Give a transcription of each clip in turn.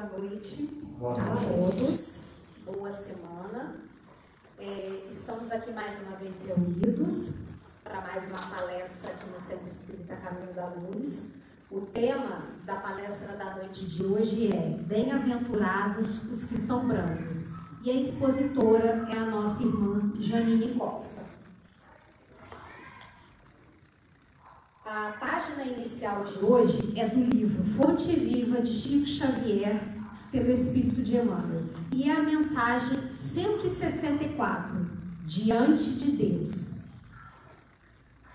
Boa noite Boa a todos. Boa semana. É, estamos aqui mais uma vez reunidos para mais uma palestra aqui no Centro Espírita Caminho da Luz. O tema da palestra da noite de hoje é Bem-aventurados os que são brancos. E a expositora é a nossa irmã Janine Costa. A página inicial de hoje é do livro Fonte Viva de Chico Xavier, pelo Espírito de Emmanuel. E é a mensagem 164, Diante de Deus.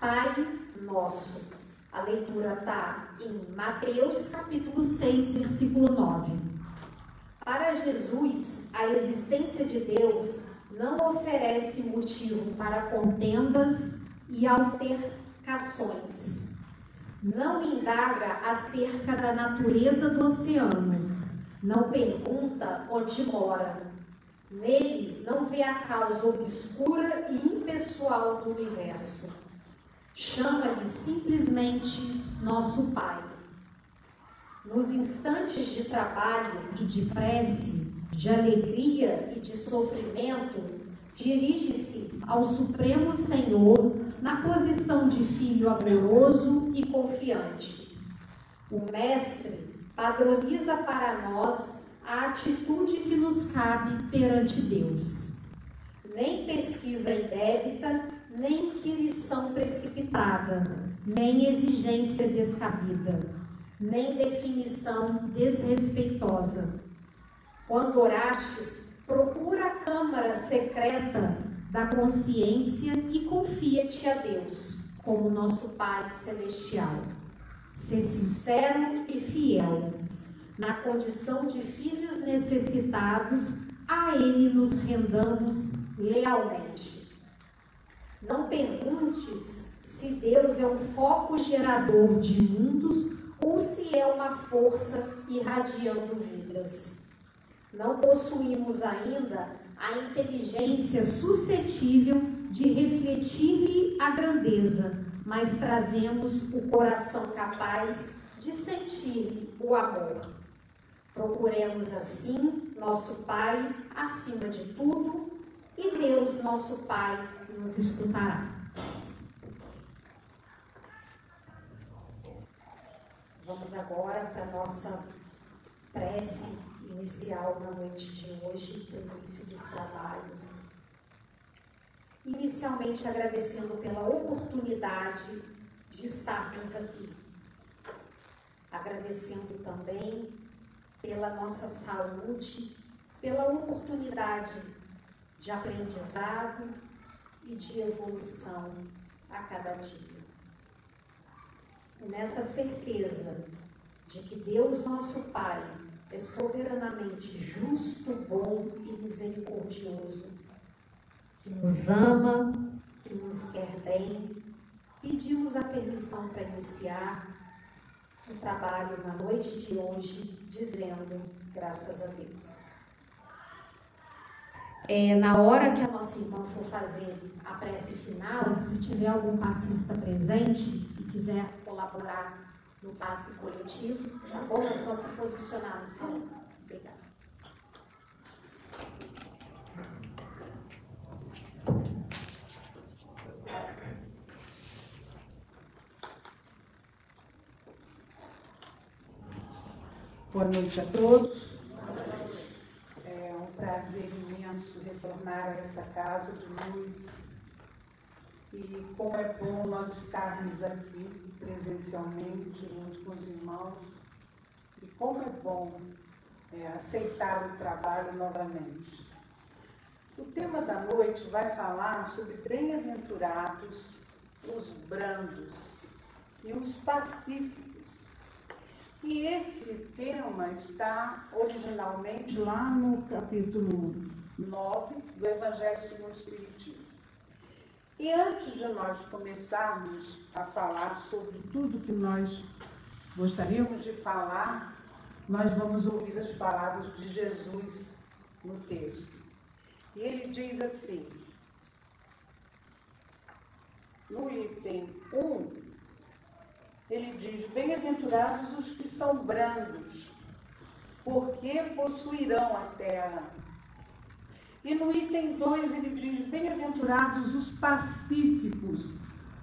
Pai Nosso. A leitura está em Mateus capítulo 6, versículo 9. Para Jesus, a existência de Deus não oferece motivo para contendas e altercações não indaga acerca da natureza do oceano, não pergunta onde mora. Nele não vê a causa obscura e impessoal do universo. Chama-lhe simplesmente nosso Pai. Nos instantes de trabalho e de prece, de alegria e de sofrimento, dirige-se ao Supremo Senhor na posição de filho amoroso e confiante. O Mestre padroniza para nós a atitude que nos cabe perante Deus. Nem pesquisa indébita, nem inquirição precipitada, nem exigência descabida, nem definição desrespeitosa. Quando orastes, procura a câmara secreta da consciência e confia-te a Deus como nosso Pai Celestial. Ser sincero e fiel. Na condição de filhos necessitados, a Ele nos rendamos lealmente. Não perguntes se Deus é um foco gerador de mundos ou se é uma força irradiando vidas. Não possuímos ainda a inteligência suscetível de refletir-lhe a grandeza, mas trazemos o coração capaz de sentir o amor. Procuremos assim nosso Pai acima de tudo e Deus, nosso Pai, nos escutará. Vamos agora para a nossa prece inicial na noite de hoje, para o início dos trabalhos. Inicialmente agradecendo pela oportunidade de estarmos aqui. Agradecendo também pela nossa saúde, pela oportunidade de aprendizado e de evolução a cada dia. Nessa certeza de que Deus, nosso Pai, é soberanamente justo, bom e misericordioso, que nos ama, que nos quer bem. Pedimos a permissão para iniciar o trabalho na noite de hoje, dizendo graças a Deus. É, na hora que a nossa irmã for fazer a prece final, se tiver algum passista presente e quiser colaborar no passe coletivo, tá bom? É só se posicionar no salão. Obrigada. Boa noite a todos. É um prazer imenso retornar a essa casa de luz. E como é bom nós estarmos aqui presencialmente, junto com os irmãos. E como é bom é, aceitar o trabalho novamente. O tema da noite vai falar sobre bem-aventurados os brandos e os pacíficos. E esse tema está originalmente lá no capítulo 9 do Evangelho segundo o Espiritismo. E antes de nós começarmos a falar sobre tudo que nós gostaríamos de falar, nós vamos ouvir as palavras de Jesus no texto. E ele diz assim, no item 1, ele diz: Bem-aventurados os que são brandos, porque possuirão a terra. E no item 2 ele diz: Bem-aventurados os pacíficos,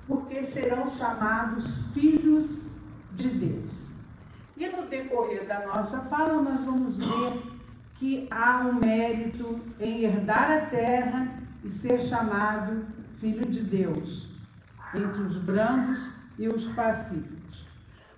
porque serão chamados filhos de Deus. E no decorrer da nossa fala, nós vamos ver que há um mérito em herdar a terra e ser chamado filho de Deus, entre os brandos e os pacíficos.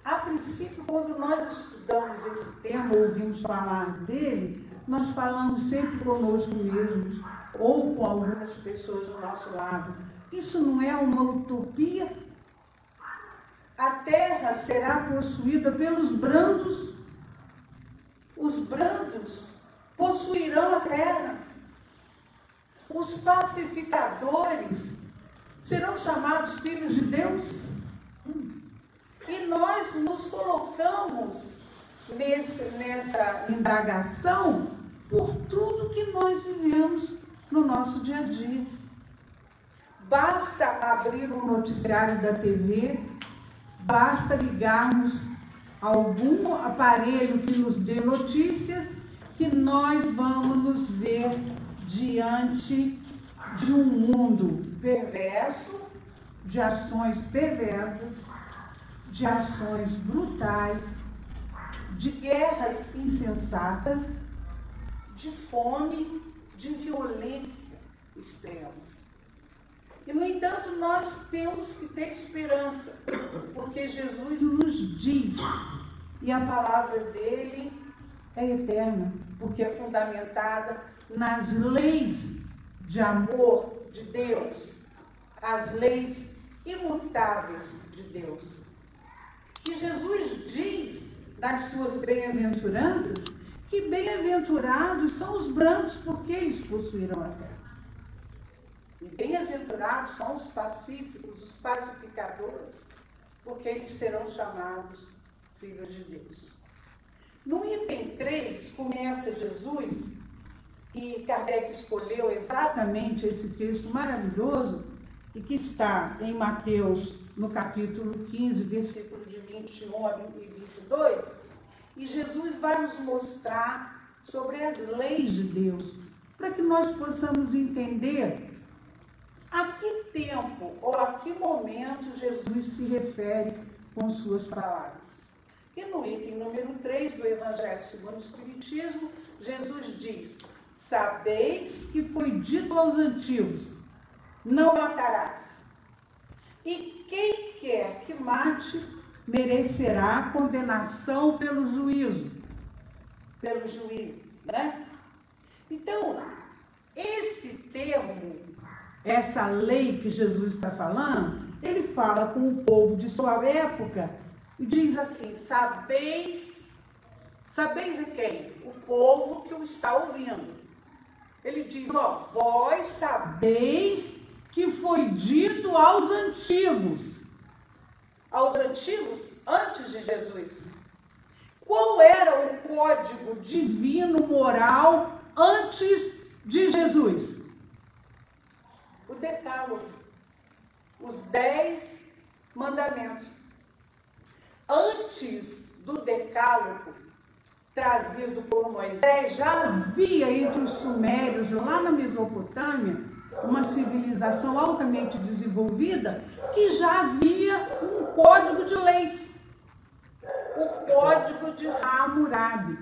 A princípio, quando nós estudamos esse tema, ouvimos falar dele, nós falamos sempre conosco mesmos ou com algumas pessoas do nosso lado. Isso não é uma utopia? A terra será possuída pelos brandos. Os brandos possuirão a terra. Os pacificadores serão chamados filhos de Deus. E nós nos colocamos nesse, nessa indagação por tudo que nós vivemos no nosso dia a dia. Basta abrir o um noticiário da TV, basta ligarmos algum aparelho que nos dê notícias, que nós vamos nos ver diante de um mundo perverso, de ações perversas, de ações brutais, de guerras insensatas, de fome, de violência extrema. E, no entanto, nós temos que ter esperança, porque Jesus nos diz, e a palavra dele é eterna, porque é fundamentada nas leis de amor de Deus, as leis imutáveis de Deus. E Jesus diz nas suas bem-aventuranças que bem-aventurados são os brancos, porque eles possuirão a terra. E bem-aventurados são os pacíficos, os pacificadores, porque eles serão chamados filhos de Deus. No item 3, começa Jesus, e Kardec escolheu exatamente esse texto maravilhoso, e que está em Mateus, no capítulo 15, versículo de 21 e 22, e Jesus vai nos mostrar sobre as leis de Deus, para que nós possamos entender a que tempo ou a que momento Jesus se refere com suas palavras. E no item número 3 do Evangelho segundo o Espiritismo, Jesus diz: Sabeis que foi dito aos antigos: não matarás. E quem quer que mate merecerá condenação pelo juízo, pelos juízes, né? Então, esse termo, essa lei que Jesus está falando, ele fala com o povo de sua época e diz assim: sabeis, sabeis de quem? O povo que o está ouvindo. Ele diz: ó, vós sabeis que foi dito aos antigos aos antigos antes de Jesus. Qual era o código divino moral antes de Jesus? O Decálogo, os dez mandamentos. Antes do Decálogo, trazido por Moisés, já havia entre os sumérios, lá na Mesopotâmia, uma civilização altamente desenvolvida que já havia um código de leis, o código de Hammurabi.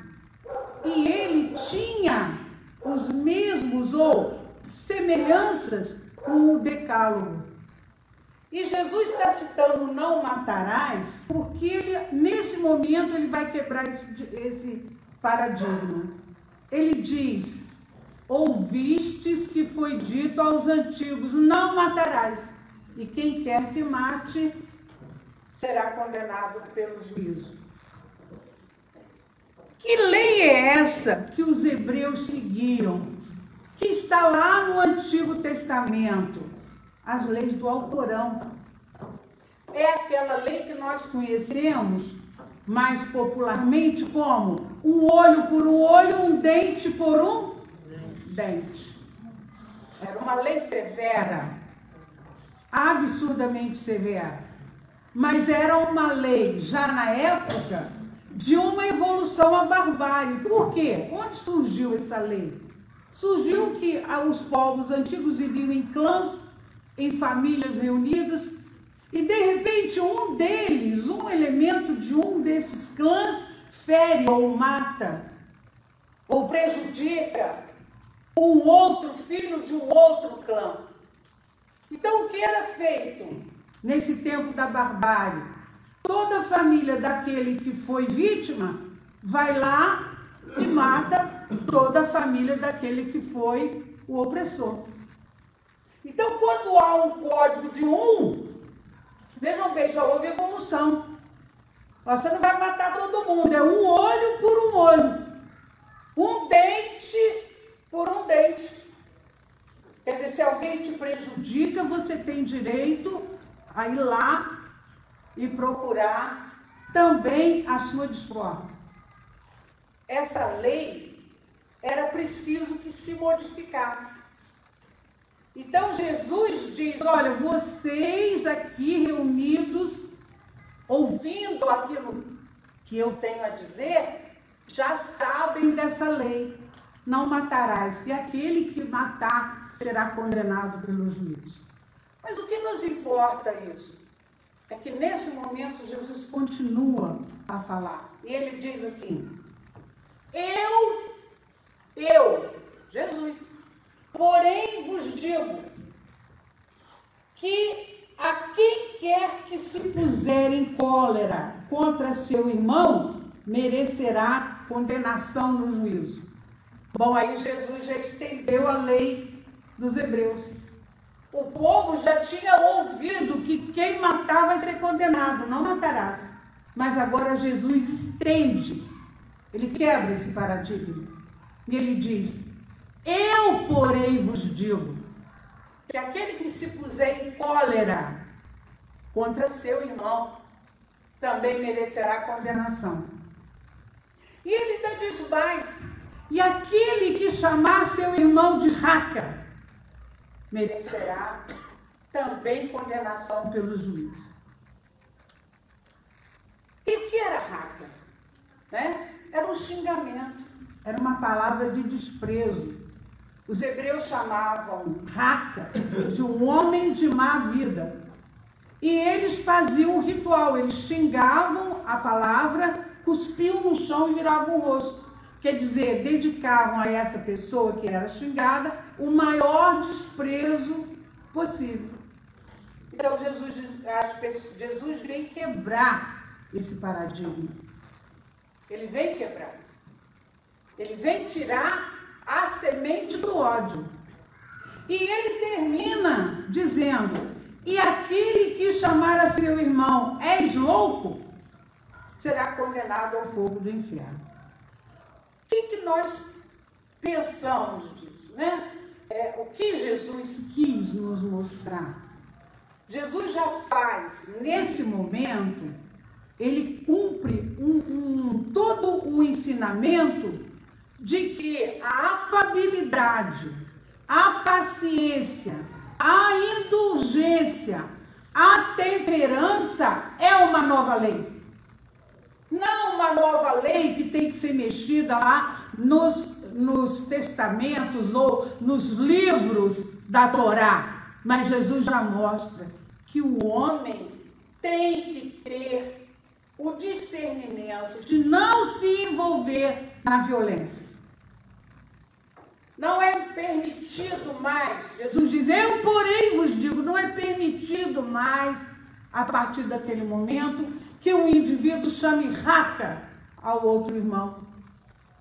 E ele tinha os mesmos ou semelhanças com o decálogo. E Jesus está citando não matarás, porque ele, nesse momento ele vai quebrar esse, esse paradigma. Ele diz: Ouvistes que foi dito aos antigos: Não matarás. E quem quer que mate será condenado pelo juízo. Que lei é essa que os hebreus seguiam? Que está lá no Antigo Testamento? As leis do Alcorão. É aquela lei que nós conhecemos mais popularmente como um olho por um olho, um dente por um dente. Era uma lei severa, absurdamente severa. Mas era uma lei, já na época, de uma evolução à barbárie. Por quê? Onde surgiu essa lei? Surgiu que os povos antigos viviam em clãs, em famílias reunidas, e de repente um deles, um elemento de um desses clãs, fere ou mata, ou prejudica um outro filho de um outro clã. Então o que era feito nesse tempo da barbárie? Toda a família daquele que foi vítima vai lá e mata toda a família daquele que foi o opressor. Então, quando há um código de um, vejam bem, já houve evolução. Você não vai matar todo mundo, é um olho por um olho, um dente por um dente. Quer dizer, se alguém te prejudica, você tem direito a ir lá e procurar também a sua desforma. Essa lei era preciso que se modificasse. Então Jesus diz: Olha, vocês aqui reunidos, ouvindo aquilo que eu tenho a dizer, já sabem dessa lei. Não matarás, e aquele que matar será condenado pelo juízo. Mas o que nos importa isso? É que nesse momento Jesus continua a falar. E ele diz assim: Eu, eu, Jesus, porém vos digo que a quem quer que se puser em cólera contra seu irmão, merecerá condenação no juízo. Bom, aí Jesus já estendeu a lei dos hebreus. O povo já tinha ouvido que quem matar vai ser condenado, não matarás. Mas agora Jesus estende, ele quebra esse paradigma. E ele diz: Eu, porém, vos digo que aquele que se puser em cólera contra seu irmão também merecerá condenação. E ele ainda diz mais: e aquele que chamar seu irmão de raca merecerá também condenação pelo juiz. E o que era raca? Né? Era um xingamento, era uma palavra de desprezo. Os hebreus chamavam raca de um homem de má vida. E eles faziam um ritual, eles xingavam a palavra, cuspiam no chão e viravam o rosto. Quer dizer, dedicavam a essa pessoa que era xingada o maior desprezo possível. Então Jesus, pessoas, Jesus vem quebrar esse paradigma. Ele vem quebrar. Ele vem tirar a semente do ódio. E ele termina dizendo: E aquele que chamar a seu irmão, és louco, será condenado ao fogo do inferno. Que, que nós pensamos disso, né? é, o que Jesus quis nos mostrar. Jesus já faz, nesse momento, ele cumpre um, um, todo um ensinamento de que a afabilidade, a paciência, a indulgência, a temperança é uma nova lei. Não uma nova lei que tem que ser mexida lá nos nos testamentos ou nos livros da Torá, mas Jesus já mostra que o homem tem que ter o discernimento de não se envolver na violência. Não é permitido mais, Jesus diz, eu porém vos digo, não é permitido mais, a partir daquele momento, que um indivíduo chame raca ao outro irmão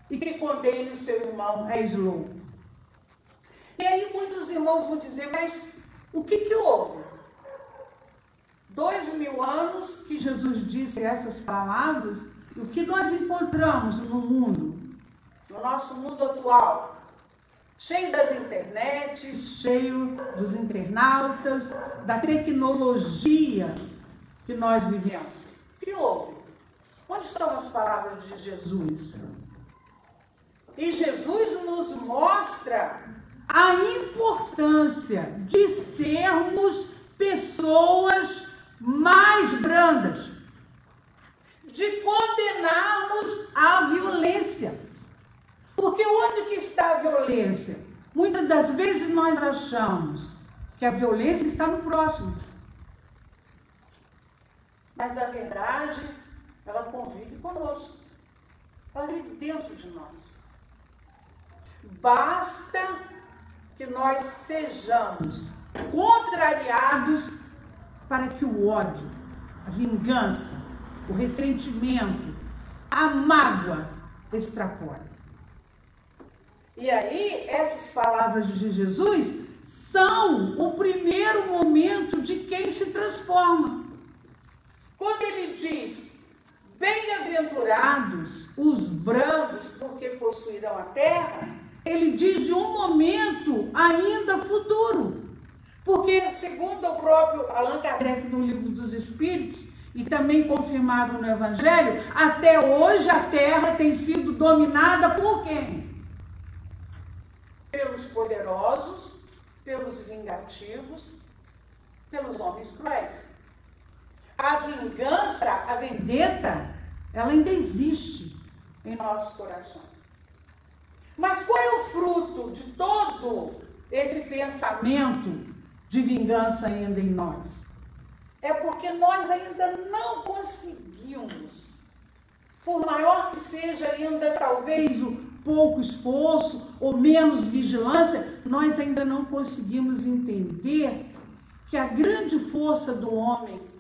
e que condene o seu irmão a louco. E aí muitos irmãos vão dizer, mas o que, que houve? Dois mil anos que Jesus disse essas palavras, o que nós encontramos no mundo, no nosso mundo atual, cheio das internets, cheio dos internautas, da tecnologia que nós vivemos. Que houve? Onde estão as palavras de Jesus? E Jesus nos mostra a importância de sermos pessoas mais brandas, de condenarmos violência. Porque onde que está a violência? Muitas das vezes nós achamos que a violência está no próximo. Mas na verdade, ela convive conosco. Ela vive dentro de nós. Basta que nós sejamos contrariados para que o ódio, a vingança, o ressentimento, a mágoa extrapole. E aí, essas palavras de Jesus são o primeiro momento de quem se transforma. Quando ele diz: Bem-aventurados os brandos, porque possuirão a terra, ele diz de um momento ainda futuro. Porque, segundo o próprio Allan Kardec no Livro dos Espíritos, e também confirmado no Evangelho, até hoje a terra tem sido dominada por quem? Pelos poderosos, pelos vingativos, pelos homens cruéis. A vingança, a vendetta, ela ainda existe em nossos corações. Mas qual é o fruto de todo esse pensamento de vingança ainda em nós? É porque nós ainda não conseguimos, por maior que seja ainda talvez o pouco esforço ou menos vigilância, nós ainda não conseguimos entender que a grande força do homem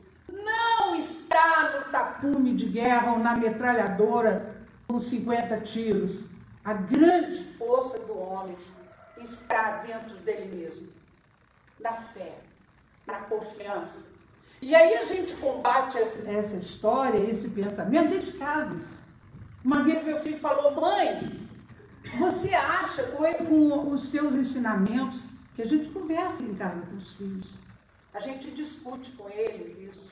está no tapume de guerra ou na metralhadora com 50 tiros. A grande força do homem está dentro dele mesmo, na fé, na confiança. E aí a gente combate essa história, esse pensamento dentro de casa. Uma vez meu filho falou, mãe, você acha com os seus ensinamentos, que a gente conversa em casa com os filhos, a gente discute com eles isso.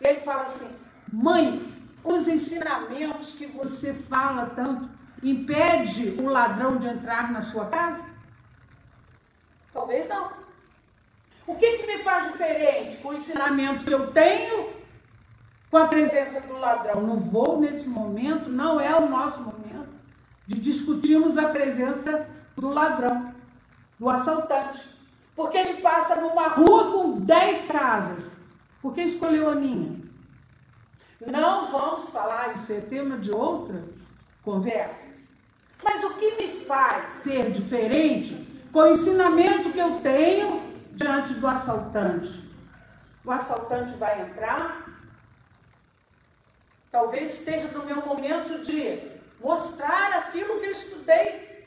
E ele fala assim, mãe, os ensinamentos que você fala tanto, impede o ladrão de entrar na sua casa? Talvez não. O que, que me faz diferente com o ensinamento que eu tenho com a presença do ladrão? Não vou nesse momento, não é o nosso momento de discutirmos a presença do ladrão, do assaltante. Porque ele passa numa rua com dez casas. Por que escolheu a minha? Não vamos falar, isso é tema de outra conversa. Mas o que me faz ser diferente com o ensinamento que eu tenho diante do assaltante? O assaltante vai entrar, talvez esteja no meu momento de mostrar aquilo que eu estudei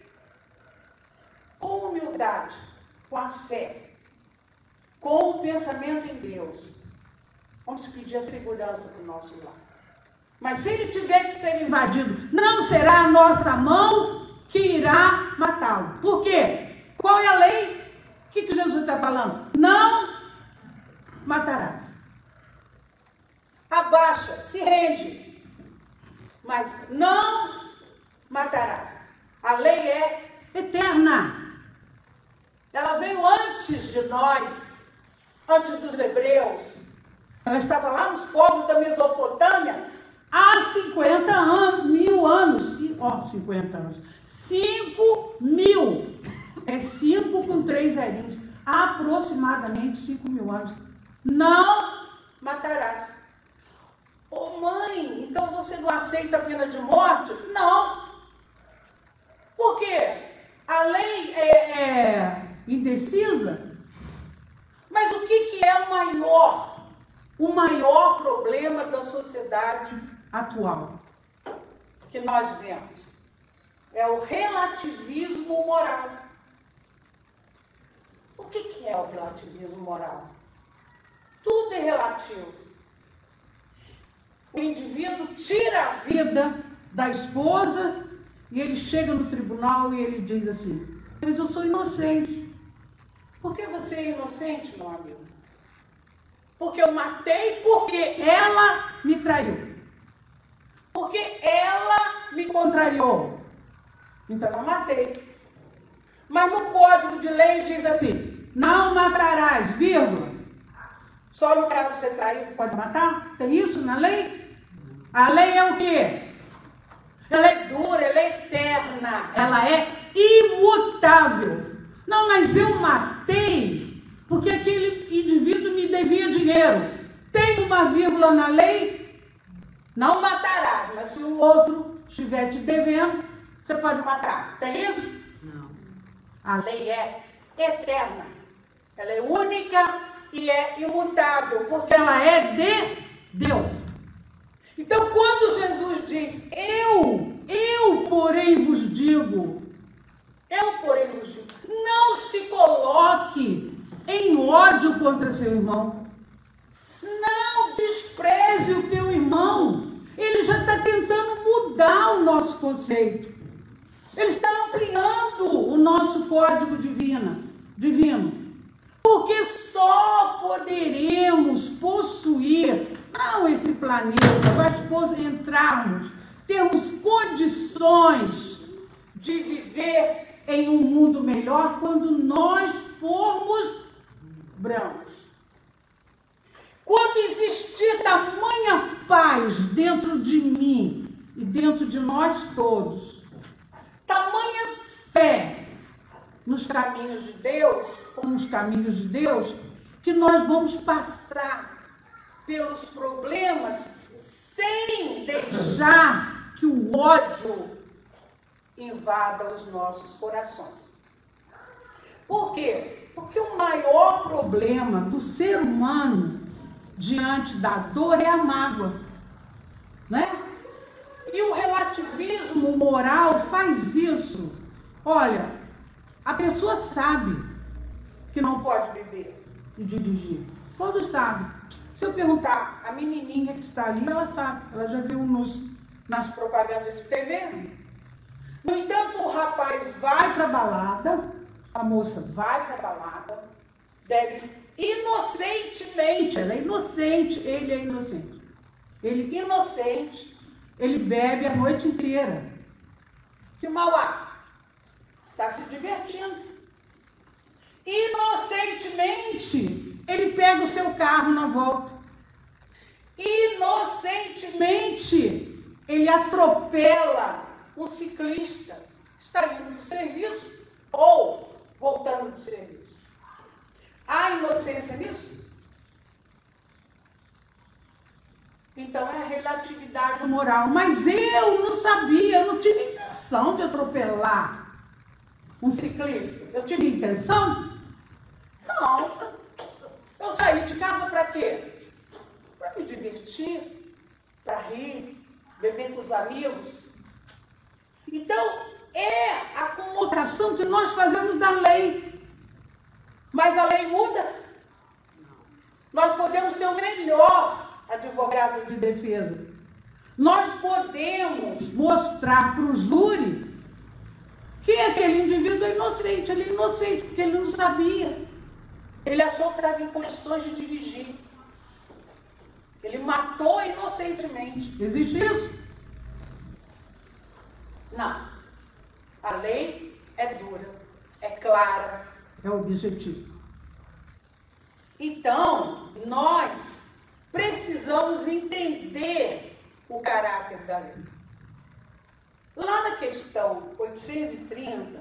com humildade, com a fé, com o pensamento em Deus. Vamos pedir a segurança para o nosso lar. Mas se ele tiver que ser invadido, não será a nossa mão que irá matá-lo. Por quê? Qual é a lei? O que, que Jesus está falando? Não matarás. Abaixa, se rende. Mas não matarás. A lei é eterna. Ela veio antes de nós, antes dos hebreus. Ela estava lá nos povos da Mesopotâmia há 50 anos, mil anos. Ó, oh, 50 anos. 5 mil. É 5 com 3 zerinhos. Aproximadamente 5 mil anos. Não matarás. Ô oh, mãe, então você não aceita a pena de morte? Não. Por quê? A lei é, é indecisa. Mas o que, que é o maior, o maior problema da sociedade atual que nós vemos? É o relativismo moral. O que, que é o relativismo moral? Tudo é relativo. O indivíduo tira a vida da esposa e ele chega no tribunal e ele diz assim: Mas eu sou inocente. Por que você é inocente, meu amigo? Porque eu matei porque ela me traiu. Porque ela me contrariou. Então eu matei. Mas no código de lei diz assim: não matarás, vírgula. Só no caso de ser traído pode matar? Tem isso na lei? A lei é o quê? ela é dura, ela é eterna, ela é imutável. Não, mas eu matei porque aquele indivíduo me devia dinheiro. Tem uma vírgula na lei? Não matarás, mas se o outro estiver te devendo, você pode matar. Tem isso? Não. A lei é eterna. Ela é única e é imutável, porque ela é de Deus. Então, quando Jesus diz, eu, eu, porém, vos digo, eu, porém, vos digo, não se coloque em ódio contra seu irmão. Não despreze o teu irmão. Ele já está tentando mudar o nosso conceito. Ele está ampliando o nosso código divino. divino. Porque só poderemos possuir, não esse planeta, mas entrarmos, termos condições de viver em um mundo melhor quando nós formos brancos. Quando existir tamanha paz dentro de mim e dentro de nós todos, tamanha fé nos caminhos de Deus, ou nos caminhos de Deus, que nós vamos passar pelos problemas sem deixar que o ódio invada os nossos corações. Por quê? Porque o maior problema do ser humano diante da dor é a mágoa, né? E o relativismo moral faz isso. Olha, a pessoa sabe que não pode beber e dirigir. Todos sabem. Se eu perguntar a menininha que está ali, ela sabe. Ela já viu nos, nas propagandas de TV. No entanto, o rapaz vai para a balada, a moça vai para a balada, bebe inocentemente. Ela é inocente, ele é inocente. Ele inocente, ele bebe a noite inteira. Que mal há? está se divertindo. Inocentemente, ele pega o seu carro na volta. Inocentemente, ele atropela um ciclista. Está indo do serviço ou voltando do serviço. Há inocência nisso? Então é relatividade moral. Mas eu não sabia, eu não tive intenção de atropelar um ciclista. Eu tive intenção? Não. Eu saí de casa para quê? Para me divertir, para rir, beber com os amigos. Então, é a conotação que nós fazemos da lei. Mas a lei muda. Nós podemos ter o melhor advogado de defesa. Nós podemos mostrar para o júri que aquele indivíduo é inocente, ele é inocente, porque ele não sabia. Ele achou que estava em condições de dirigir. Ele matou inocentemente. Existe isso? Não. A lei é dura, é clara, é objetiva. Então, nós precisamos entender o caráter da lei. Lá na questão 830,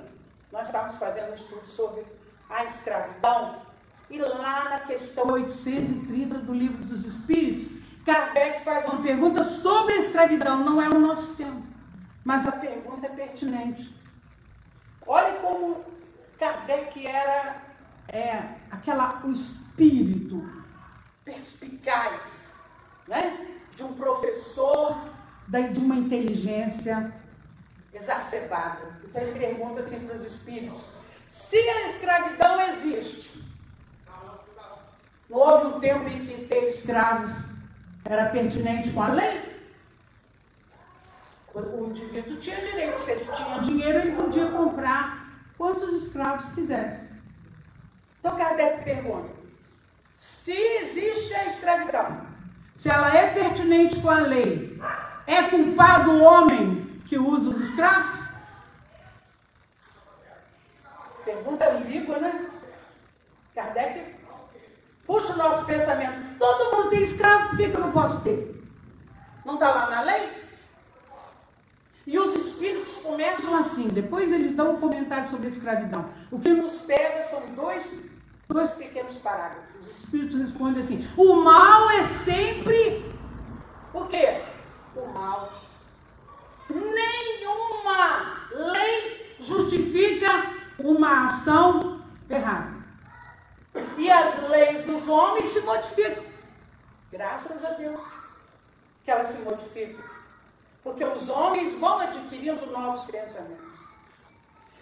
nós estávamos fazendo um estudo sobre a escravidão, e lá na questão 830 do Livro dos Espíritos, Kardec faz uma pergunta sobre a escravidão, não é o nosso tempo, mas a pergunta é pertinente. Olha como Kardec era é, aquela, o espírito perspicaz, né? de um professor, de uma inteligência exacerbada. Então ele pergunta assim para os espíritos: se a escravidão existe, houve um tempo em que ter escravos era pertinente com a lei? O indivíduo tinha direito, se ele tinha dinheiro, ele podia comprar quantos escravos quisesse. Então Kardec pergunta: se existe a escravidão, se ela é pertinente com a lei, é culpado o homem que usa os escravos? Pergunta ambígua, né? Kardec puxa o nosso pensamento. Todo mundo tem escravo, por que, eu não posso ter? Não está lá na lei? E o começam assim, depois eles dão um comentário sobre a escravidão. O que nos pega são dois, dois pequenos parágrafos. Os espíritos respondem assim: o mal é sempre o quê? O mal. Nenhuma lei justifica uma ação errada. E as leis dos homens se modificam. Graças a Deus que elas se modificam. Porque os homens vão adquirindo novos pensamentos.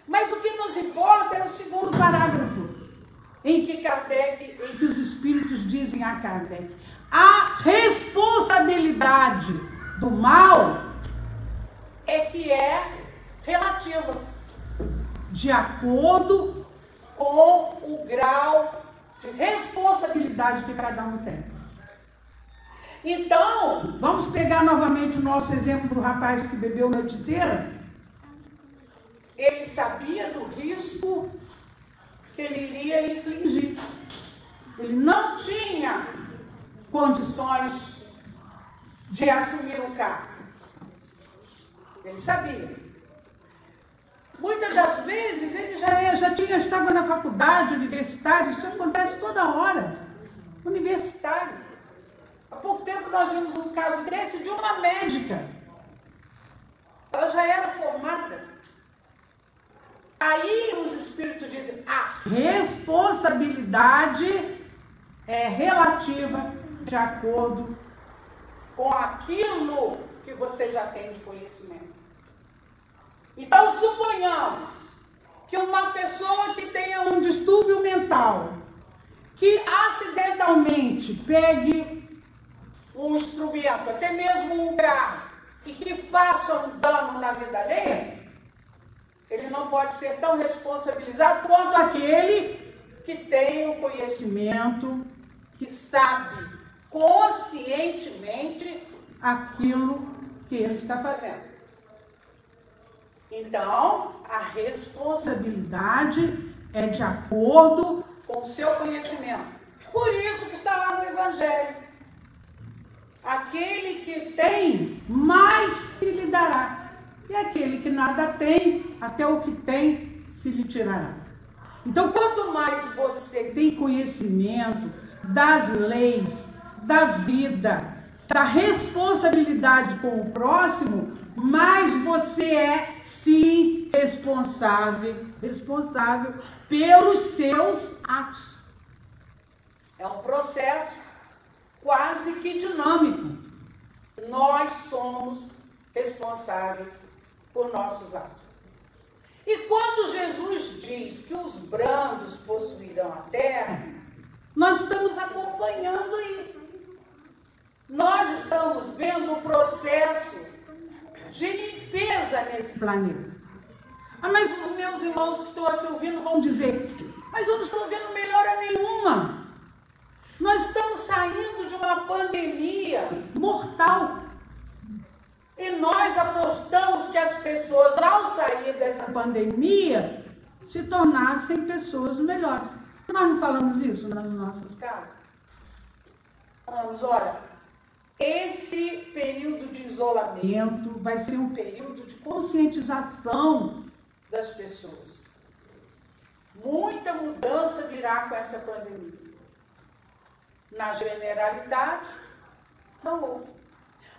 Mas o que nos importa é o segundo parágrafo, em que Kardec, em que os espíritos dizem a Kardec, a responsabilidade do mal é que é relativa, de acordo com o grau de responsabilidade que cada um tem. Então, vamos pegar novamente o nosso exemplo do rapaz que bebeu a noite inteira. Ele sabia do risco que ele iria infligir. Ele não tinha condições de assumir um cargo. Ele sabia. Muitas das vezes ele já, já tinha, estava na faculdade, universitário, isso acontece toda hora. Universitário. Há pouco tempo nós vimos um caso desse de uma médica. Ela já era formada. Aí os espíritos dizem: a responsabilidade é relativa de acordo com aquilo que você já tem de conhecimento. Então, suponhamos que uma pessoa que tenha um distúrbio mental, que acidentalmente pegue um instrumento, até mesmo um carro, e que faça um dano na vida alheia, ele não pode ser tão responsabilizado quanto aquele que tem o conhecimento, que sabe conscientemente aquilo que ele está fazendo. Então, a responsabilidade é de acordo com o seu conhecimento. Por isso que está lá no Evangelho. Aquele que tem, mais se lhe dará. E aquele que nada tem, até o que tem se lhe tirará. Então, quanto mais você tem conhecimento das leis, da vida, da responsabilidade com o próximo, mais você é sim responsável, responsável pelos seus atos. É um processo quase que dinâmico. Nós somos responsáveis por nossos atos. E quando Jesus diz que os brandos possuirão a terra, nós estamos acompanhando aí. Nós estamos vendo o processo de limpeza nesse planeta. Ah, mas os meus irmãos que estão aqui ouvindo vão dizer, mas eu não estou vendo melhora nenhuma. Nós estamos saindo de uma pandemia mortal. E nós apostamos que as pessoas, ao sair dessa pandemia, se tornassem pessoas melhores. Nós não falamos isso nas nossas casas? Falamos, olha, esse período de isolamento vai ser um período de conscientização das pessoas. Muita mudança virá com essa pandemia. Na generalidade, não houve.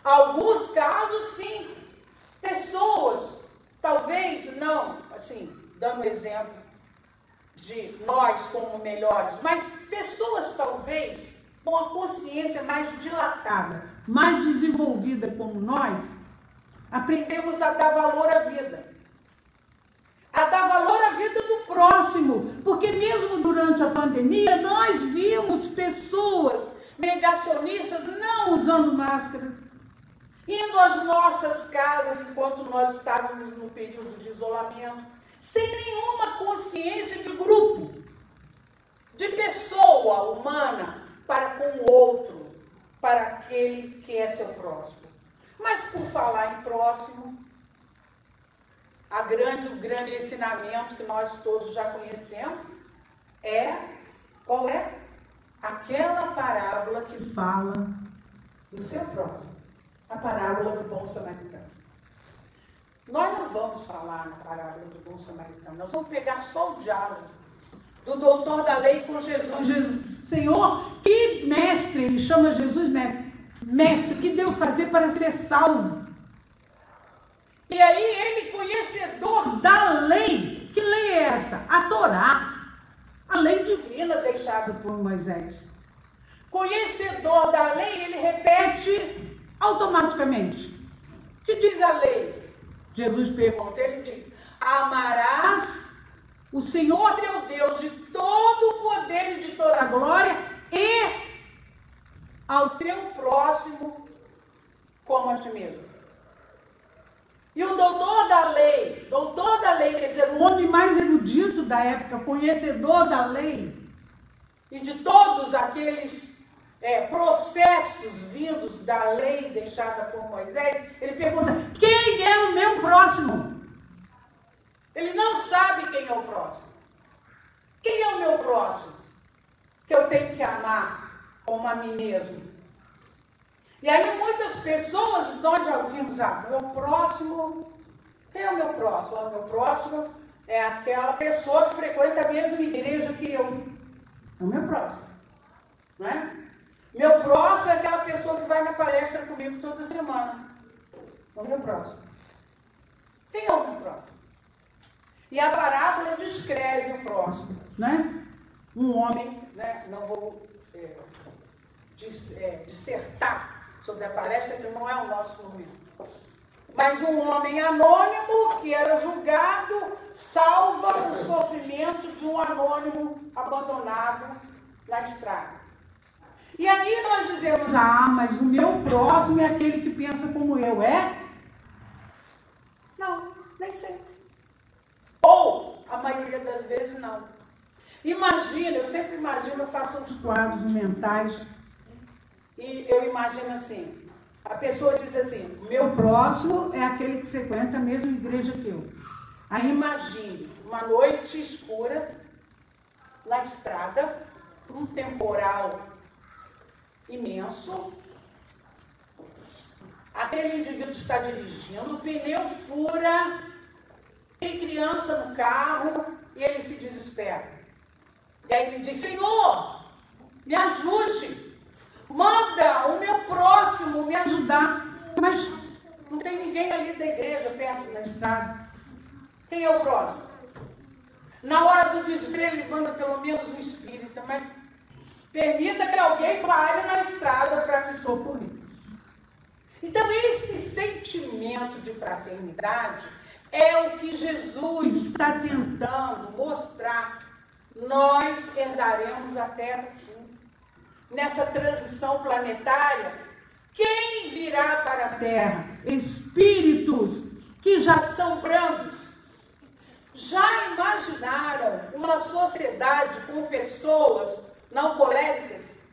Alguns casos, sim. Pessoas, talvez não, assim, dando exemplo de nós como melhores, mas pessoas, talvez, com a consciência mais dilatada, mais desenvolvida como nós, aprendemos a dar valor à vida. A dar valor à vida do próximo, porque mesmo durante a pandemia nós vimos pessoas negacionistas não usando máscaras, indo às nossas casas enquanto nós estávamos no período de isolamento, sem nenhuma consciência de grupo, de pessoa humana para com o outro, para aquele que é seu próximo. Mas por falar em próximo, a grande, o grande ensinamento que nós todos já conhecemos é qual é? Aquela parábola que fala do seu próximo. A parábola do bom samaritano. Nós não vamos falar na parábola do bom samaritano, nós vamos pegar só o diálogo do doutor da lei com Jesus. Jesus Senhor, que mestre, ele chama Jesus mestre, mestre, que deu fazer para ser salvo? E aí ele, conhecedor da lei, que lei é essa? A Torá, a lei divina deixada por Moisés. Conhecedor da lei, ele repete automaticamente. O que diz a lei? Jesus pergunta, ele diz: Amarás o Senhor teu Deus de todo o poder e de toda a glória e ao teu próximo como a ti mesmo. E o doutor da lei, doutor da lei, quer dizer, o homem mais erudito da época, conhecedor da lei, e de todos aqueles é, processos vindos da lei deixada por Moisés, ele pergunta: quem é o meu próximo? Ele não sabe quem é o próximo. Quem é o meu próximo? Que eu tenho que amar como a mim mesmo. E aí muitas pessoas, nós já ouvimos, ah, meu próximo, quem é o meu próximo? O meu próximo é aquela pessoa que frequenta a mesma igreja que eu. É o meu próximo. Não é? Meu próximo é aquela pessoa que vai na palestra comigo toda semana. É o meu próximo. Quem é o meu próximo? E a parábola descreve o próximo, né? Um homem, né? Não vou é, é, dissertar sobre a palestra, que não é o nosso momento. Mas um homem anônimo que era julgado salva o sofrimento de um anônimo abandonado na estrada. E aí nós dizemos, ah, mas o meu próximo é aquele que pensa como eu, é? Não, nem sei. Ou, a maioria das vezes, não. Imagina, eu sempre imagino, eu faço uns quadros mentais e eu imagino assim, a pessoa diz assim, meu próximo é aquele que frequenta a mesma igreja que eu. Aí imagine uma noite escura na estrada, um temporal imenso, aquele indivíduo está dirigindo, o pneu fura, tem criança no carro e ele se desespera. E aí ele diz: Senhor, me ajude, manda o meu próximo me ajudar. Mas não tem ninguém ali da igreja perto na estrada. Quem é o próximo? Na hora do desespero, ele manda pelo menos um espírito, mas permita que alguém pare na estrada para me socorrer. Então, esse sentimento de fraternidade é o que Jesus está tentando mostrar. Nós herdaremos a terra sim. Nessa transição planetária, quem virá para a terra? Espíritos que já são brandos. Já imaginaram uma sociedade com pessoas não coléricas?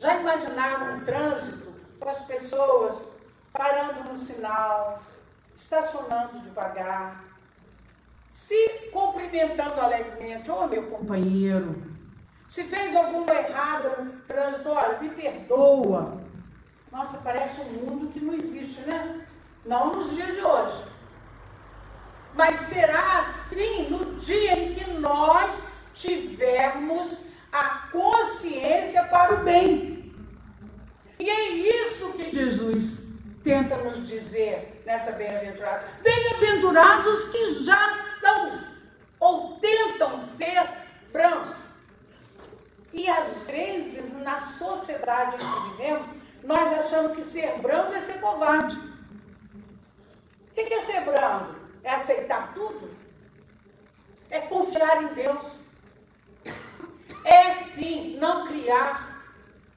Já imaginaram um trânsito com as pessoas parando no sinal, estacionando devagar, se cumprimentando alegremente, ô oh, meu companheiro, se fez alguma errada no trânsito, olha, me perdoa. Nossa, parece um mundo que não existe, né? Não nos dias de hoje. Mas será assim no dia em que nós tivermos a consciência para o bem. E é isso que Jesus tenta nos dizer nessa bem-aventurada? Bem-aventurados que já são ou tentam ser brancos. E às vezes, na sociedade em que vivemos, nós achamos que ser branco é ser covarde. O que é ser branco? Aceitar tudo? É confiar em Deus. É sim não criar,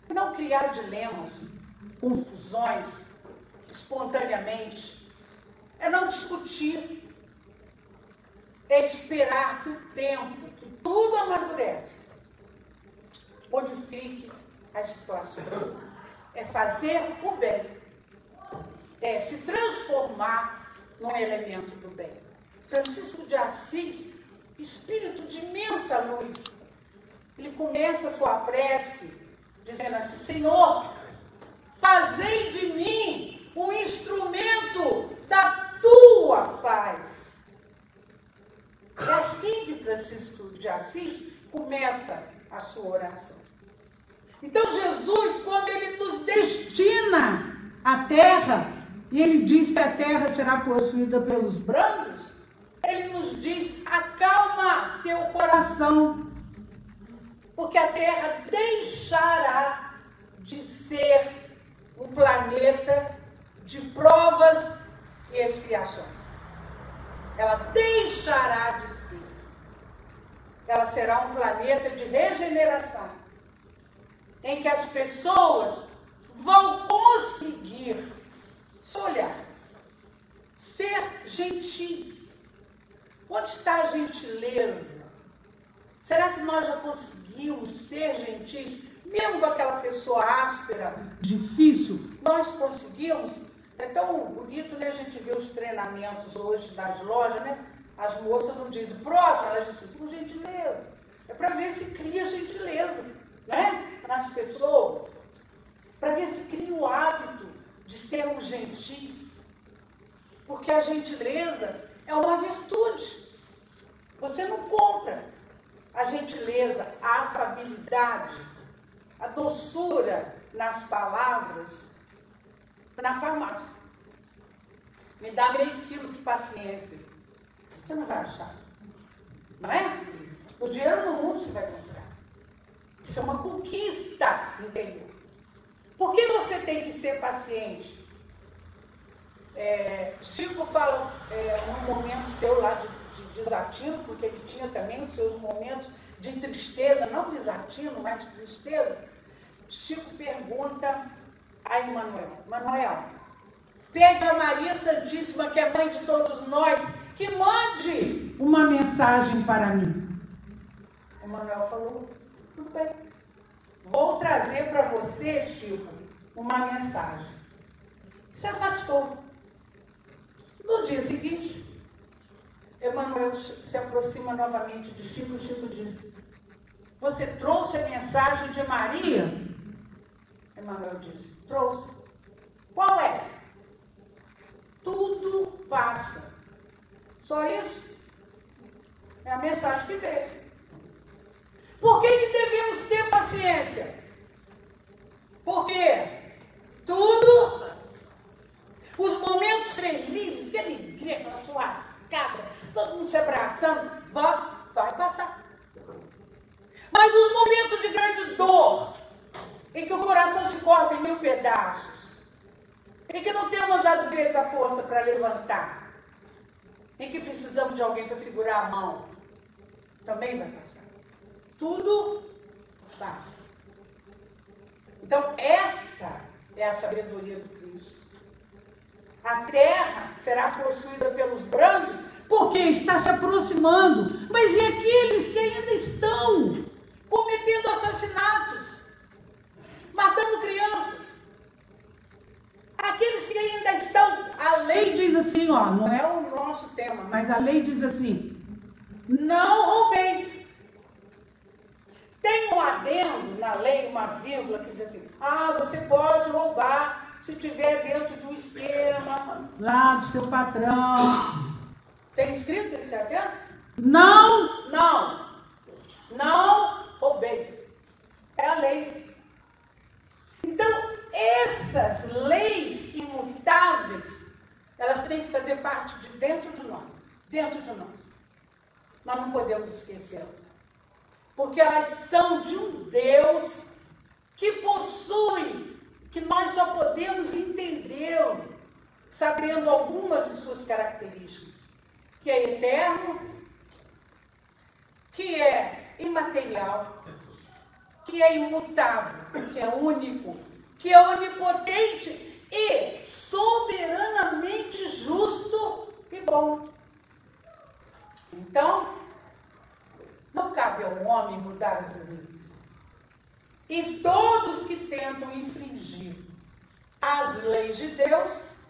não criar dilemas, confusões, espontaneamente, é não discutir, é esperar que o tempo, que tudo amadurece, modifique as situações. É fazer o bem, é se transformar num elemento do bem. Francisco de Assis, espírito de imensa luz, ele começa a sua prece dizendo assim: Senhor, fazei de mim um instrumento da tua paz. É assim que Francisco de Assis começa a sua oração. Então, Jesus, quando ele nos destina a terra, e ele diz que a terra será possuída pelos brancos ele nos diz: acalma teu coração, porque a terra deixará de ser um planeta de provas e expiações. Ela deixará de ser. Ela será um planeta de regeneração, em que as pessoas vão conseguir se olhar, ser gentis. Onde está a gentileza? Será que nós já conseguimos ser gentis? Mesmo com aquela pessoa áspera, difícil, nós conseguimos? É tão bonito, né? A gente vê os treinamentos hoje das lojas, né? As moças não dizem próximo, elas dizem com gentileza. É para ver se cria gentileza, né? Nas pessoas. Para ver se cria o hábito de sermos gentis. Porque a gentileza é uma virtude. Você não compra a gentileza, a afabilidade, a doçura nas palavras na farmácia. Me dá meio quilo de paciência. Você não vai achar. Não é? O dinheiro no mundo você vai comprar. Isso é uma conquista interior. Por que você tem que ser paciente? É, Chico fala é, momento seu lá de desatino, porque ele tinha também os seus momentos de tristeza, não desatino, mas tristeza. Chico pergunta a Emanuel, Manuel, pede a Maria Santíssima, que é mãe de todos nós, que mande uma mensagem para mim. Emanuel falou, tudo bem. Vou trazer para você, Chico, uma mensagem. Se afastou. No dia seguinte, Emmanuel se aproxima novamente de Chico. Chico diz: Você trouxe a mensagem de Maria? Emmanuel disse: Trouxe. Qual é? Tudo passa. Só isso? É a mensagem que veio. Por que, que devemos ter paciência? Porque tudo, os momentos felizes, que alegria, aquela churrascada, todo mundo se abraçando, vai, vai passar. Mas os momentos de grande dor, em que o coração se corta em mil pedaços, em que não temos às vezes a força para levantar, em que precisamos de alguém para segurar a mão, também vai passar tudo passa. Então, essa é a sabedoria do. A terra será possuída pelos brandos porque está se aproximando. Mas e aqueles que ainda estão cometendo assassinatos, matando crianças? Aqueles que ainda estão. A lei diz assim, ó, não é o nosso tema, mas a lei diz assim: não roubeis. Tem um adendo na lei, uma vírgula, que diz assim: ah, você pode roubar se tiver dentro de um esquema lá do seu patrão. Tem escrito esse adendo? Não, não. Não roubeis. É a lei. Então, essas leis imutáveis, elas têm que fazer parte de dentro de nós. Dentro de nós. Nós não podemos esquecê-las porque elas são de um Deus que possui, que nós só podemos entendê-lo, sabendo algumas de suas características, que é eterno, que é imaterial, que é imutável, que é único, que é onipotente e soberanamente justo e bom. Então, não cabe ao homem mudar as leis. E todos que tentam infringir as leis de Deus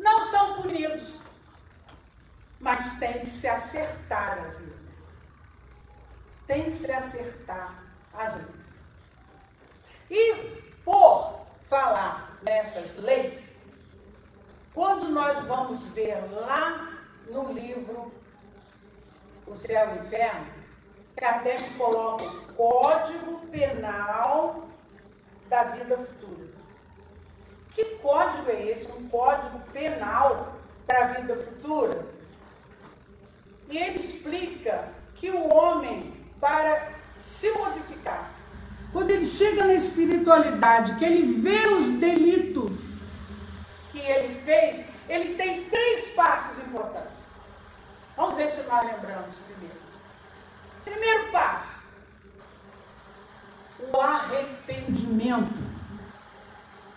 não são punidos, mas tem que se acertar as leis. Tem que se acertar as leis. E por falar nessas leis, quando nós vamos ver lá no livro O Céu e o Inferno, Kardec coloca o Código Penal da Vida Futura. Que código é esse? Um código penal para a vida futura? E ele explica que o homem, para se modificar, quando ele chega na espiritualidade, que ele vê os delitos que ele fez, ele tem três passos importantes. Vamos ver se nós lembramos primeiro. Primeiro passo: o arrependimento.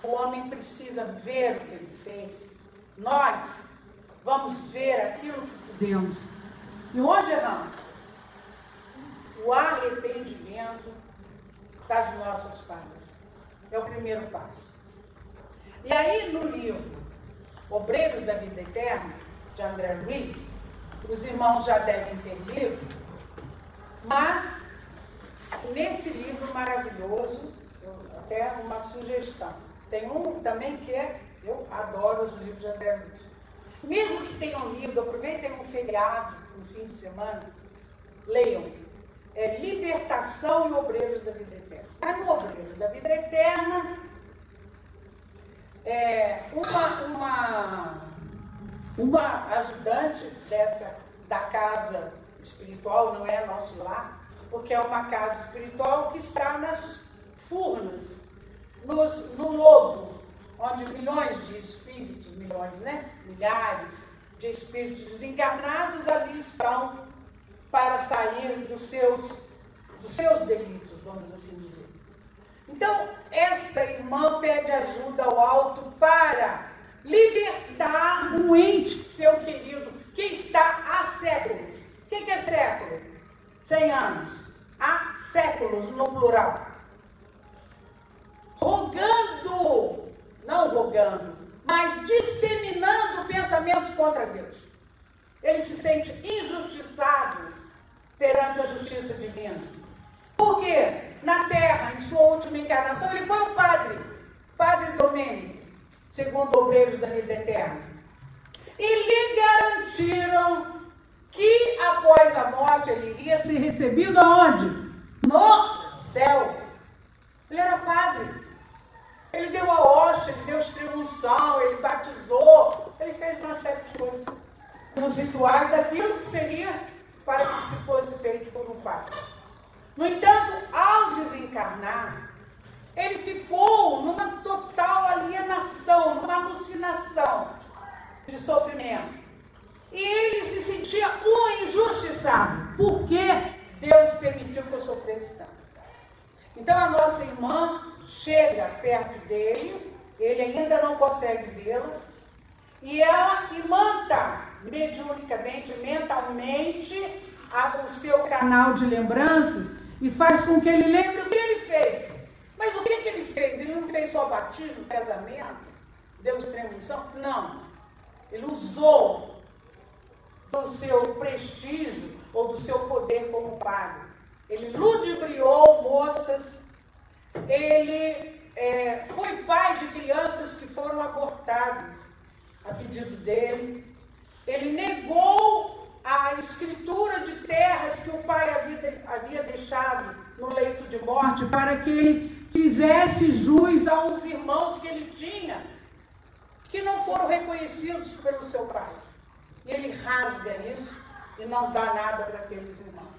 O homem precisa ver o que ele fez. Nós vamos ver aquilo que fizemos. E onde erramos? O arrependimento das nossas falhas. É o primeiro passo. E aí, no livro Obreiros da Vida Eterna, de André Luiz, os irmãos já devem ter lido, mas nesse livro maravilhoso, até uma sugestão. Tem um também que é, eu adoro os livros de André Luiz. Mesmo que tenham lido, aproveitem um feriado no fim de semana, leiam. É Libertação e Obreiros da Vida Eterna. Mas no Obreiros da Vida Eterna, é, uma, uma, uma ajudante dessa, da casa espiritual, não é nosso lar, porque é uma casa espiritual que está nas furnas, nos, no lodo, onde milhões de espíritos, milhões, né? Milhares de espíritos desencarnados ali estão para sair dos seus, dos seus delitos, vamos assim dizer. Então, essa irmã pede ajuda ao alto para libertar um ente, seu querido, que está há séculos. O que, é século? Cem anos. Há séculos no plural. Ele se sente injustiçado perante a justiça divina. Por quê? na terra, em sua última encarnação, ele foi um padre, padre Domênico, segundo obreiros da vida eterna. E lhe garantiram que após a morte ele iria ser recebido aonde? No céu. Ele era padre. Ele deu a hóstia, ele deu extremunção, ele batizou, ele fez uma série de coisas. Nos rituais daquilo que seria para que se fosse feito por um padre. No entanto, ao desencarnar, ele ficou numa total alienação, numa alucinação de sofrimento. E ele se sentia um injustiçado. porque Deus permitiu que eu sofresse tanto? Então a nossa irmã chega perto dele, ele ainda não consegue vê-lo, e ela imanta mediunicamente, mentalmente, o seu canal de lembranças e faz com que ele lembre o que ele fez. Mas o que, que ele fez? Ele não fez só batismo, casamento, deu extremação? Não. Ele usou do seu prestígio ou do seu poder como padre. Ele ludibriou moças, ele é, foi pai de crianças que foram abortadas a pedido dele. Ele negou a escritura de terras que o pai havia, havia deixado no leito de morte para que ele fizesse jus aos irmãos que ele tinha, que não foram reconhecidos pelo seu pai. E ele rasga isso e não dá nada para aqueles irmãos.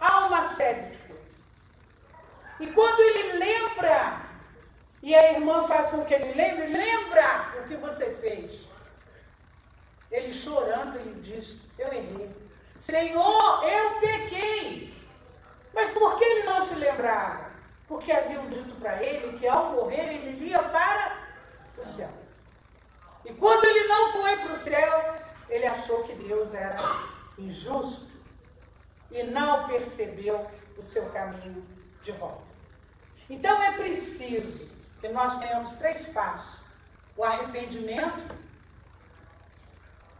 Há uma série de coisas. E quando ele lembra, e a irmã faz com que ele lembre, lembra o que você fez. Ele chorando, ele diz: Eu errei. Senhor, eu pequei. Mas por que ele não se lembrava? Porque haviam dito para ele que ao morrer ele ia para o céu. E quando ele não foi para o céu, ele achou que Deus era injusto e não percebeu o seu caminho de volta. Então é preciso que nós tenhamos três passos: o arrependimento,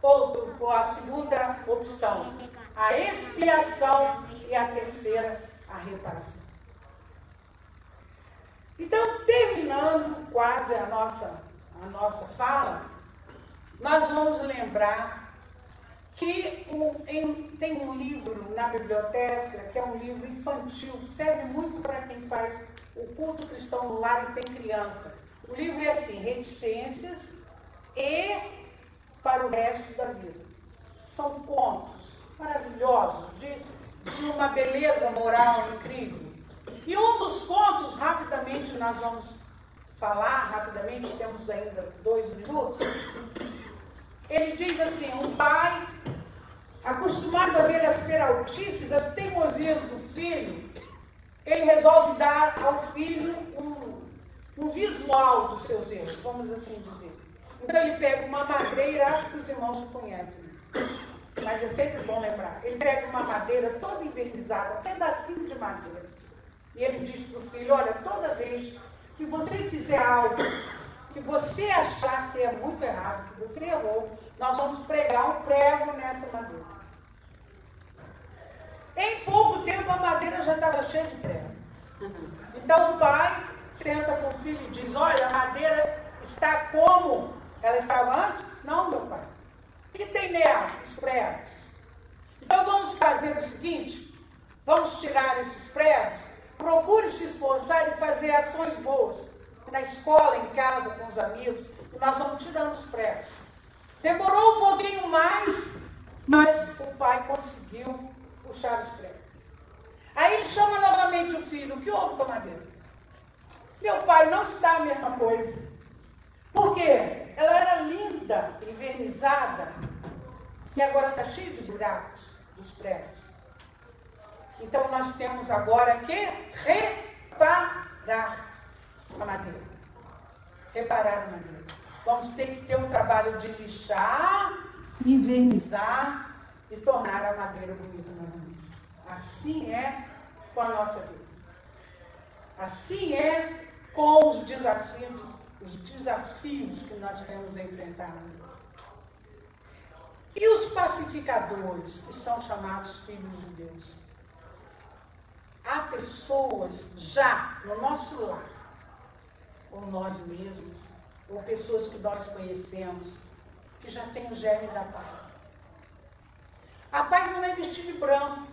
ou, ou a segunda opção, a expiação e a terceira, a reparação. Então, terminando quase a nossa, a nossa fala, nós vamos lembrar que um, em, tem um livro na biblioteca, que é um livro infantil, serve muito para quem faz o culto cristão no lar e tem criança. O livro é assim, reticências e para o resto da vida. São contos maravilhosos, de, de uma beleza moral incrível. E um dos contos, rapidamente nós vamos falar, rapidamente, temos ainda dois minutos. Ele diz assim: um pai, acostumado a ver as peraltices, as teimosias do filho, ele resolve dar ao filho um, um visual dos seus erros, vamos assim dizer. Então ele pega uma madeira, acho que os irmãos conhecem, mas é sempre bom lembrar. Ele pega uma madeira toda envernizada, um pedacinho de madeira. E ele diz para o filho: Olha, toda vez que você fizer algo que você achar que é muito errado, que você errou, nós vamos pregar um prego nessa madeira. Em pouco tempo a madeira já estava cheia de prego. Então o pai senta com o filho e diz: Olha, a madeira está como ela estava antes? Não, meu pai. O que tem nela? Os pregos. Então vamos fazer o seguinte: vamos tirar esses pregos Procure se esforçar e fazer ações boas. Na escola, em casa, com os amigos, e nós vamos tirando os pregos. Demorou um pouquinho mais, mas o pai conseguiu puxar os pregos. Aí ele chama novamente o filho. O que houve com a madeira? Meu pai, não está a mesma coisa. Por quê? Ela era linda, envernizada, e agora está cheia de buracos dos pregos. Então nós temos agora que reparar a madeira. Reparar a madeira. Vamos ter que ter um trabalho de lixar, invernizar e tornar a madeira bonita novamente. Assim é com a nossa vida. Assim é com os desafios, os desafios que nós temos vida. E os pacificadores, que são chamados filhos de Deus? há pessoas já no nosso lar, ou nós mesmos, ou pessoas que nós conhecemos, que já têm o germe da paz. A paz não é vestir de branco.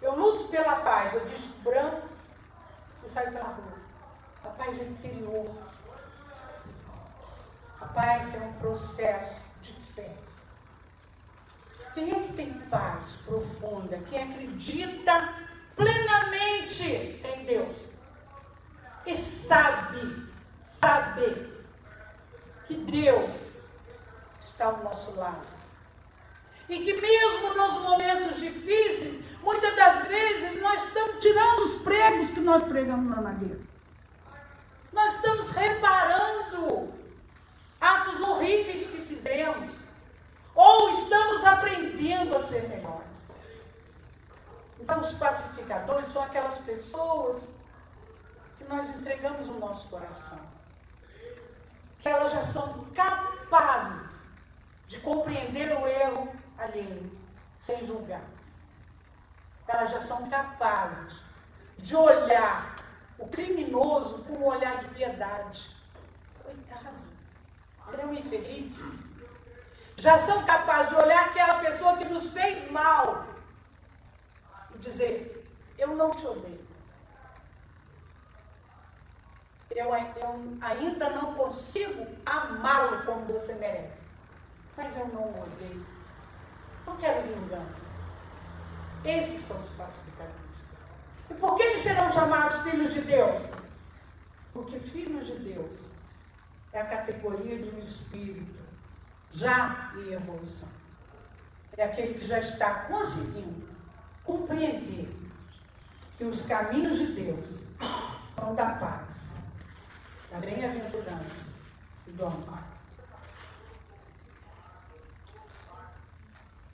Eu luto pela paz, eu visto branco e saio pela rua. A paz é interior. A paz é um processo de fé. Quem é que tem paz profunda? Quem acredita plenamente em Deus. E sabe, sabe que Deus está ao nosso lado. E que mesmo nos momentos difíceis, muitas das vezes nós estamos tirando os pregos que nós pregamos na madeira. Nós estamos reparando atos horríveis que fizemos. Ou estamos aprendendo a ser melhores. Então, os pacificadores são aquelas pessoas que nós entregamos o nosso coração. Que elas já são capazes de compreender o erro alheio, sem julgar. Elas já são capazes de olhar o criminoso com um olhar de piedade. Coitado, ele é um infeliz. Já são capazes de olhar aquela pessoa que nos fez mal dizer: Eu não te odeio. Eu, eu ainda não consigo amá-lo como você merece. Mas eu não o odeio. Não quero vingança. Esses são os pacificadores. E por que eles serão chamados filhos de Deus? Porque filhos de Deus é a categoria de um espírito já em evolução. É aquele que já está conseguindo compreender que os caminhos de Deus são da paz, da bem-aventurança e do amor.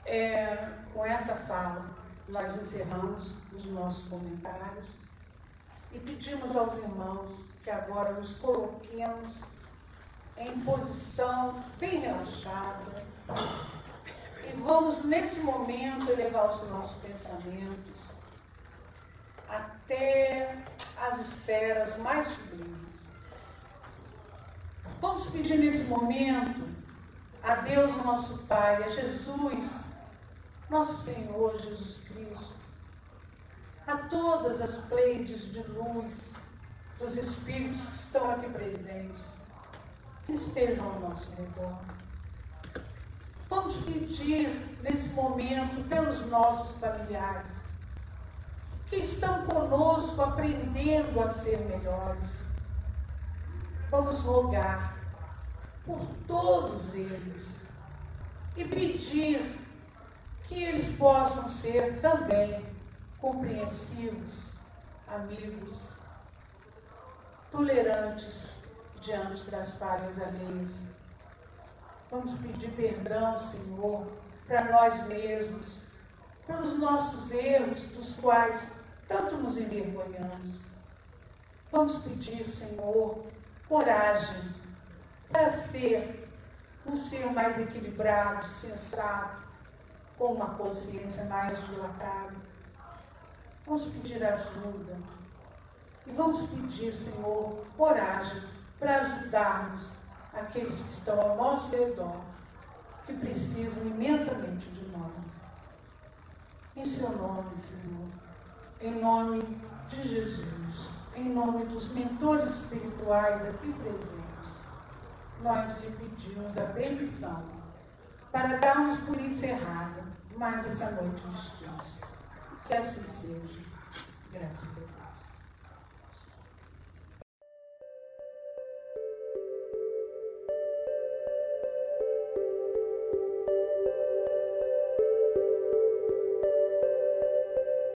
É, com essa fala, nós encerramos os nossos comentários e pedimos aos irmãos que agora nos coloquemos em posição bem relaxada e vamos, nesse momento, elevar os nossos pensamentos até as esferas mais sublimes. Vamos pedir nesse momento a Deus, nosso Pai, a Jesus, nosso Senhor Jesus Cristo, a todas as pleides de luz dos espíritos que estão aqui presentes, estejam ao nosso redor. Vamos pedir nesse momento pelos nossos familiares que estão conosco aprendendo a ser melhores. Vamos rogar por todos eles e pedir que eles possam ser também compreensivos, amigos, tolerantes diante das falhas alheias. Vamos pedir perdão, Senhor, para nós mesmos, pelos nossos erros, dos quais tanto nos envergonhamos. Vamos pedir, Senhor, coragem para ser um ser mais equilibrado, sensato, com uma consciência mais dilatada. Vamos pedir ajuda e vamos pedir, Senhor, coragem para ajudarmos aqueles que estão ao nosso redor, que precisam imensamente de nós. Em seu nome, Senhor, em nome de Jesus, em nome dos mentores espirituais aqui presentes, nós lhe pedimos a permissão para darmos por encerrada mais essa noite de estudos. Que assim seja. Graças a Deus.